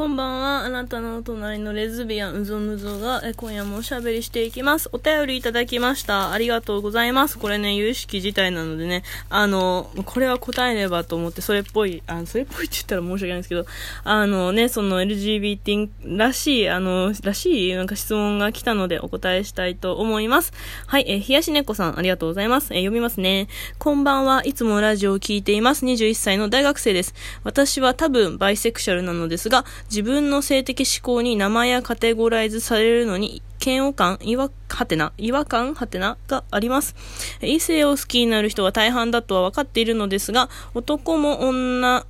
こんばんは。あなたの隣のレズビアンうぞむぞがえ今夜もおしゃべりしていきます。お便りいただきました。ありがとうございます。これね、有識自体なのでね、あの、これは答えればと思って、それっぽい、あそれっぽいって言ったら申し訳ないんですけど、あのね、その LGBT らしい、あの、らしい、なんか質問が来たのでお答えしたいと思います。はい、え冷やし猫さん、ありがとうございます。え読みますね。こんばんは。いつもラジオを聞いています。21歳の大学生です。私は多分バイセクシャルなのですが、自分の性的思考に名前やカテゴライズされるのに嫌悪感、違和、はてな、違和感、はてながあります。異性を好きになる人が大半だとは分かっているのですが、男も女、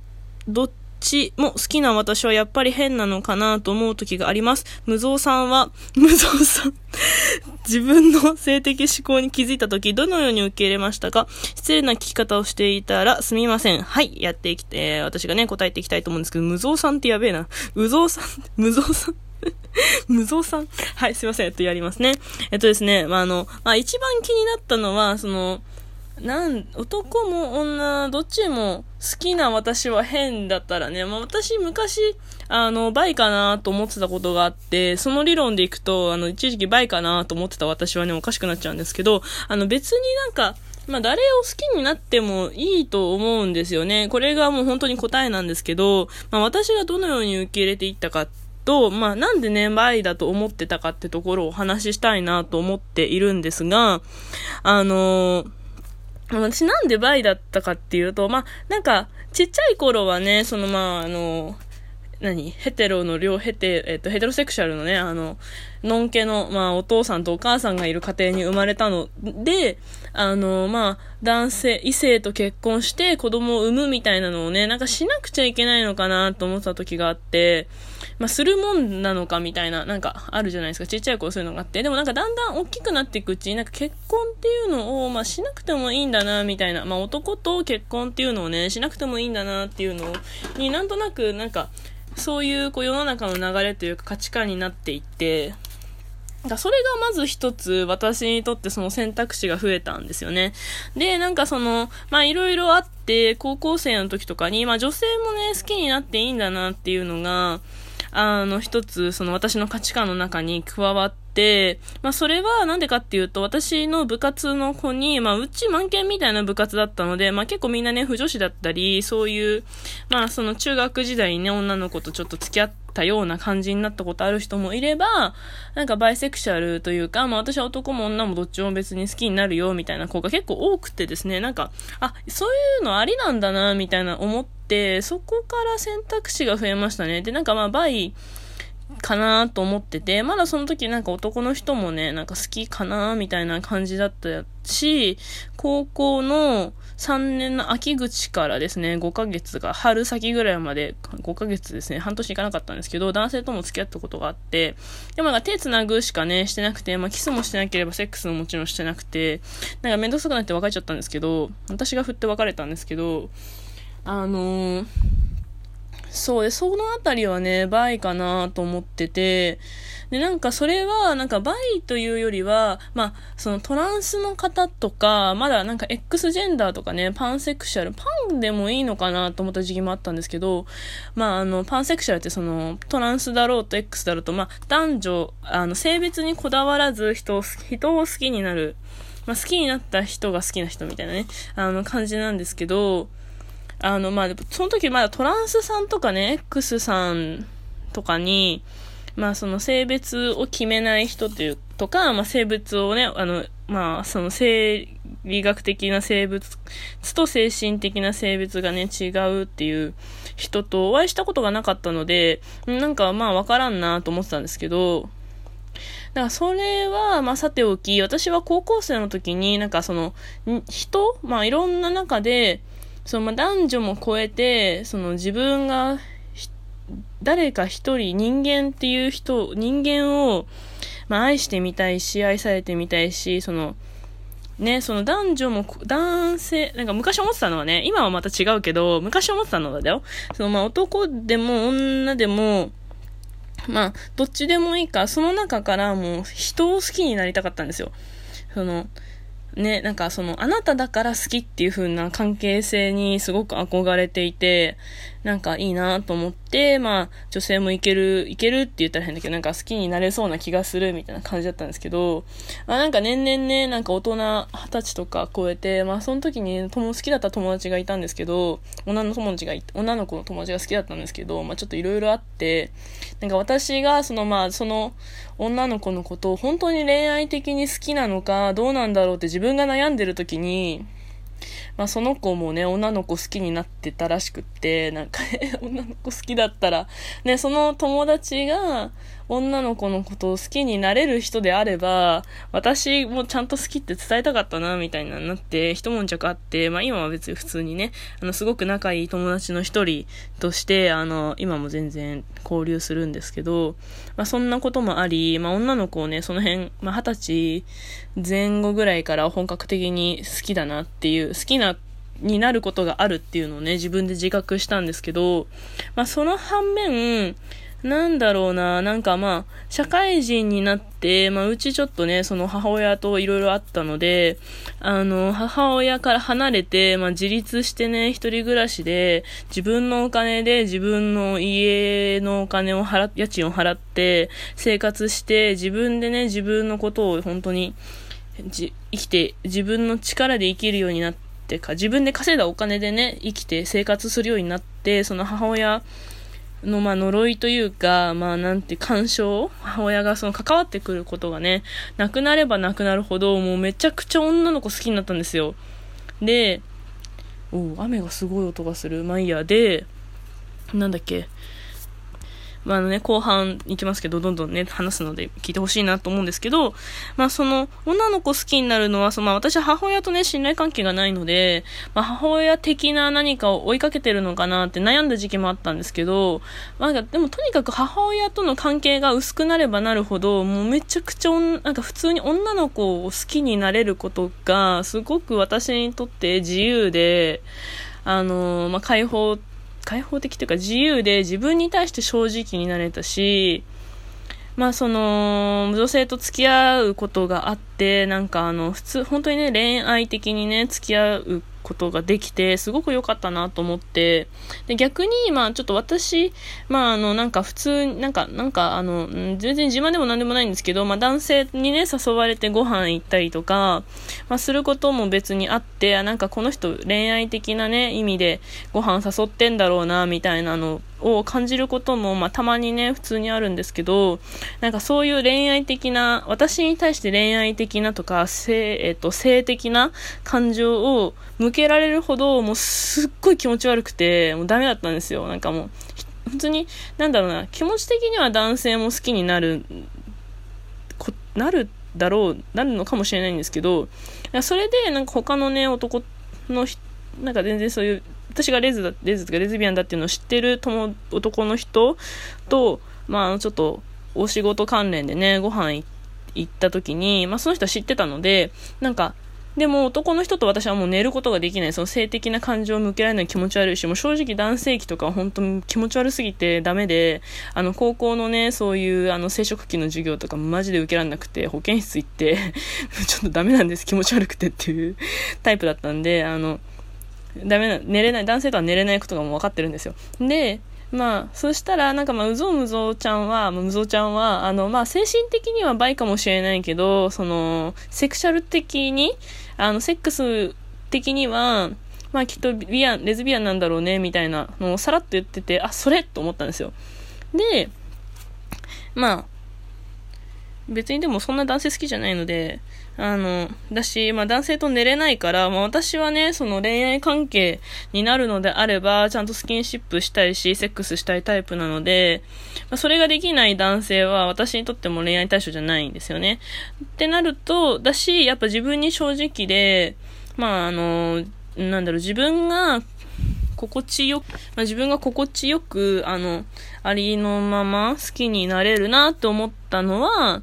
どっちも好きな私はやっぱり変なのかなと思う時があります。無造さんは、無造さん 自分の性的思考に気づいた時、どのように受け入れましたか？失礼な聞き方をしていたらすみません。はい、やってきて、私がね、答えていきたいと思うんですけど、無造さんってやべえな。無造さん、無造さん無造さんはい、すいません。えっと、やりますね。えっとですね、まあ、あの、まあ、一番気になったのは、その、なん、男も女、どっちも好きな私は変だったらね、まあ、私昔、あの、バイかなと思ってたことがあって、その理論でいくと、あの、一時期バイかなと思ってた私はね、おかしくなっちゃうんですけど、あの、別になんか、まあ、誰を好きになってもいいと思うんですよね。これがもう本当に答えなんですけど、まあ、私がどのように受け入れていったかと、まあ、なんでね、バイだと思ってたかってところをお話ししたいなと思っているんですが、あのー私なんでバイだったかっていうと、まあ、なんか、ちっちゃい頃はね、そのまあ、あの、何？ヘテロの両ヘテ、えっと、ヘテロセクシャルのね、あの、のんけの、まあ、お父さんとお母さんがいる家庭に生まれたので、あの、まあ、男性、異性と結婚して子供を産むみたいなのをね、なんかしなくちゃいけないのかなと思った時があって、まあ、するもんなのかみたいな、なんかあるじゃないですか。ちっちゃい頃そういうのがあって。でもなんかだんだん大きくなっていくうちに、なんか結婚っていうのを、まあ、しなくてもいいんだな、みたいな。まあ、男と結婚っていうのをね、しなくてもいいんだな、っていうのになんとなく、なんか、そういうこう世の中の流れというか価値観になっていって、だそれがまず一つ私にとってその選択肢が増えたんですよね。で、なんかその、まあいろいろあって、高校生の時とかに、まあ女性もね、好きになっていいんだなっていうのが、あの、一つ、その私の価値観の中に加わって、まあ、それはなんでかっていうと、私の部活の子に、まあ、うち満研みたいな部活だったので、まあ、結構みんなね、不女子だったり、そういう、まあ、その中学時代にね、女の子とちょっと付き合ったような感じになったことある人もいれば、なんかバイセクシャルというか、まあ私は男も女もどっちも別に好きになるよみたいな子が結構多くてですね、なんか、あ、そういうのありなんだな、みたいな思って、て、そこから選択肢が増えましたね。で、なんかまあ、バイかなと思ってて、まだその時なんか男の人もね、なんか好きかなみたいな感じだったし、高校の3年の秋口からですね、5ヶ月が春先ぐらいまで、5ヶ月ですね、半年いかなかったんですけど、男性とも付き合ったことがあって、でもなんか手繋ぐしかね、してなくて、まあキスもしてなければセックスももちろんしてなくて、なんかめんどくさくなって別れちゃったんですけど、私が振って別れたんですけど、あのー、そうで、そのあたりはね、バイかなと思ってて、で、なんかそれは、なんかバイというよりは、まあ、そのトランスの方とか、まだなんか X ジェンダーとかね、パンセクシャル、パンでもいいのかなと思った時期もあったんですけど、まあ、あの、パンセクシャルってその、トランスだろうと X だろうと、まあ、男女、あの、性別にこだわらず人を、人を好きになる、まあ、好きになった人が好きな人みたいなね、あの感じなんですけど、あの、まあ、その時まだトランスさんとかね、X さんとかに、まあ、その性別を決めない人っていうとか、まあ、性別をね、あの、まあ、その生理学的な性別と精神的な性別がね、違うっていう人とお会いしたことがなかったので、なんかまあわからんなと思ってたんですけど、だからそれは、まあさておき、私は高校生の時になんかその、人まあいろんな中で、そのまあ男女も超えて、その自分が誰か一人人間っていう人、人間を、まあ愛してみたいし、愛されてみたいし、その、ね、その男女も、男性、なんか昔思ってたのはね、今はまた違うけど、昔思ってたのだよ。そのまあ男でも女でも、まあ、どっちでもいいか、その中からもう人を好きになりたかったんですよ。その、ね、なんかその、あなただから好きっていう風な関係性にすごく憧れていて、なんかいいなと思って、まあ、女性もいける、いけるって言ったら変だけど、なんか好きになれそうな気がするみたいな感じだったんですけど、まあなんか年々ね、なんか大人二十歳とか超えて、まあその時に友好きだった友達がいたんですけど、女の友達が、女の子の友達が好きだったんですけど、まあちょっといろいろあって、なんか私がそのまあその女の子のことを本当に恋愛的に好きなのかどうなんだろうって自分が悩んでる時に、まあその子もね、女の子好きになってたらしくって、なんか 女の子好きだったら、ね、その友達が女の子のことを好きになれる人であれば、私もちゃんと好きって伝えたかったな、みたいなになって、一悶着あって、まあ今は別に普通にね、あの、すごく仲いい友達の一人として、あの、今も全然交流するんですけど、まあそんなこともあり、まあ女の子をね、その辺、まあ二十歳前後ぐらいから本格的に好きだなっていう、好きなになることがあるっていうのをね、自分で自覚したんですけど、まあその反面、なんだろうな、なんかまあ、社会人になって、まあ、うちちょっとね、その母親といろいろあったので、あの、母親から離れて、まあ、自立してね、一人暮らしで、自分のお金で自分の家のお金を払、家賃を払って、生活して、自分でね、自分のことを本当に、じ、生きて、自分の力で生きるようになってか、自分で稼いだお金でね、生きて生活するようになって、その母親、の、まあ、呪いというか、まあ、なんて、干渉？母親がその関わってくることがね、なくなればなくなるほど、もうめちゃくちゃ女の子好きになったんですよ。で、お雨がすごい音がする。まあいいや。で、なんだっけ？まあ、のね、後半行きますけど、どんどんね、話すので聞いてほしいなと思うんですけど、まあ、その、女の子好きになるのは、その、まあ、私は母親とね、信頼関係がないので、まあ、母親的な何かを追いかけてるのかなって悩んだ時期もあったんですけど、まあ、でもとにかく母親との関係が薄くなればなるほど、もうめちゃくちゃ、なんか普通に女の子を好きになれることが、すごく私にとって自由で、あのまあ、解放開放的というか自由で自分に対して正直になれたし、まあその、女性と付き合うことがあって、なんかあの、普通、本当にね、恋愛的にね、付き合うことができて、すごく良かったなと思って、で、逆に、まあ、ちょっと私、まあ、あの、なんか普通、なんか、なんか、あの、全然自慢でも何でもないんですけど、まあ、男性にね、誘われてご飯行ったりとか、まあ、することも別にあって、なんかこの人恋愛的なね、意味でご飯誘ってんだろうな、みたいなのを感じることも、まあ、たまにね、普通にあるんですけど、なんかそういう恋愛的な、私に対して恋愛的なとか、性、えっ、と、性的な感情を向けられるほど、もうすっごい気持ち悪くて、もうダメだったんですよ。なんかもう、普通に、なんだろうな、気持ち的には男性も好きになる、こなるだろう、なるのかもしれないんですけど、それで、なんか他のね、男のなんか全然そういう私がレズだ、レズとかレズビアンだっていうのを知ってる友、男の人と、まあ、ちょっと、お仕事関連でね、ご飯行った時に、まあ、その人は知ってたので、なんか、でも男の人と私はもう寝ることができない。その性的な感情を向けられない気持ち悪いし、もう正直男性器とか本当に気持ち悪すぎてダメで、あの高校のね、そういうあの生殖器の授業とかマジで受けられなくて、保健室行って ちょっとダメなんです、気持ち悪くてっていうタイプだったんで、あの、ダメな、寝れない、男性とは寝れないことがもう分かってるんですよ。で、まあ、そしたら、なんかまあ、うぞうむぞうちゃんは、むぞうちゃんは、あの、まあ、精神的にはバイかもしれないけど、その、セクシャル的に、あの、セックス的には、まあ、きっとビアン、レズビアンなんだろうね、みたいなのをさらっと言ってて、あ、それと思ったんですよ。で、まあ、別にでもそんな男性好きじゃないので、あの、だし、まあ男性と寝れないから、まあ私はね、その恋愛関係になるのであれば、ちゃんとスキンシップしたいし、セックスしたいタイプなので、まあ、それができない男性は私にとっても恋愛対象じゃないんですよね。ってなると、だし、やっぱ自分に正直で、まああの、なんだろう、自分が心地よく、まあ、自分が心地よく、あの、ありのまま好きになれるなって思ったのは、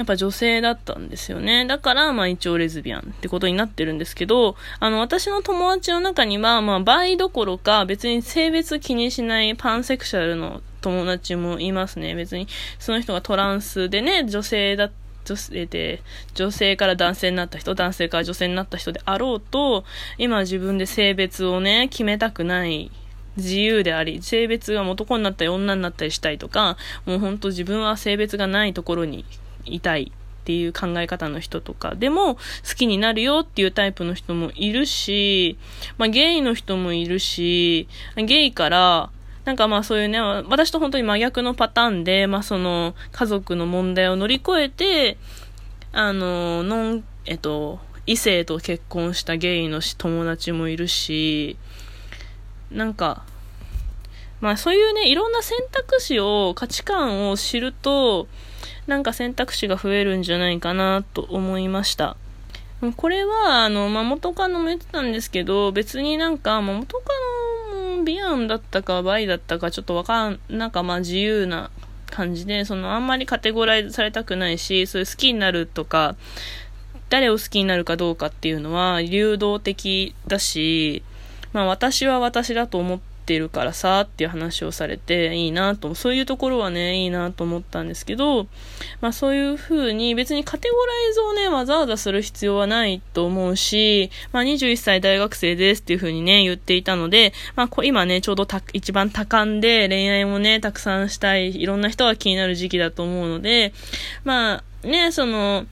やっぱ女性だったんですよね。だから、まあ一応レズビアンってことになってるんですけど、あの、私の友達の中には、まあ、バイどころか、別に性別気にしないパンセクシャルの友達もいますね。別に、その人がトランスでね、女性だ女性で、女性から男性になった人、男性から女性になった人であろうと、今自分で性別をね、決めたくない自由であり、性別が男になったり女になったりしたいとか、もうほんと自分は性別がないところにいたいっていう考え方の人とかでも好きになるよっていうタイプの人もいるし、まあゲイの人もいるし、ゲイからなんかまあそういうね、私と本当に真逆のパターンで、まあその家族の問題を乗り越えて、あの、ノン、えっと、異性と結婚したゲイの友達もいるし、なんか、まあそういうね、いろんな選択肢を、価値観を知ると、なんか選択肢が増えるんじゃないかなと思いました。これは、あの、まあ、元カノも言ってたんですけど、別になんか、まあ、元カノもビアンだったかバイだったかちょっとわかん、なんかまあ自由な感じで、そのあんまりカテゴライズされたくないし、そういう好きになるとか、誰を好きになるかどうかっていうのは流動的だし、まあ私は私だと思っててるからさっていう話をされていいなと、そういうところはね、いいなと思ったんですけど、まあそういう風に別にカテゴライズをね、わざわざする必要はないと思うし、まあ21歳大学生ですっていう風にね、言っていたので、まあ今ね、ちょうど一番多感で恋愛もね、たくさんしたい、いろんな人が気になる時期だと思うので、まあね、その、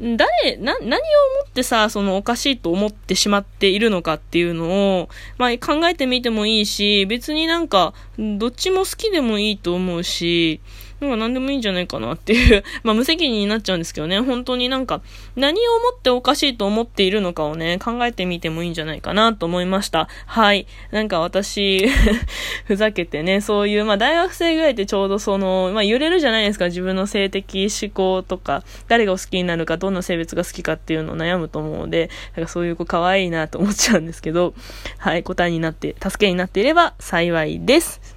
誰、な、何をもってさ、そのおかしいと思ってしまっているのかっていうのを、まあ考えてみてもいいし、別になんか、どっちも好きでもいいと思うし、なんか何でもいいんじゃないかなっていう まあ無責任になっちゃうんですけどね、本当になんか、何をもっておかしいと思っているのかをね、考えてみてもいいんじゃないかなと思いました。はい。なんか私 ふざけてね、そういう、まあ大学生ぐらいってちょうどその、まあ揺れるじゃないですか、自分の性的思考とか、誰がお好きになるか、どんな性別が好きかっていうのを悩むと思うので、なんかそういう子可愛いなと思っちゃうんですけど、はい、答えになって、助けになっていれば幸いです。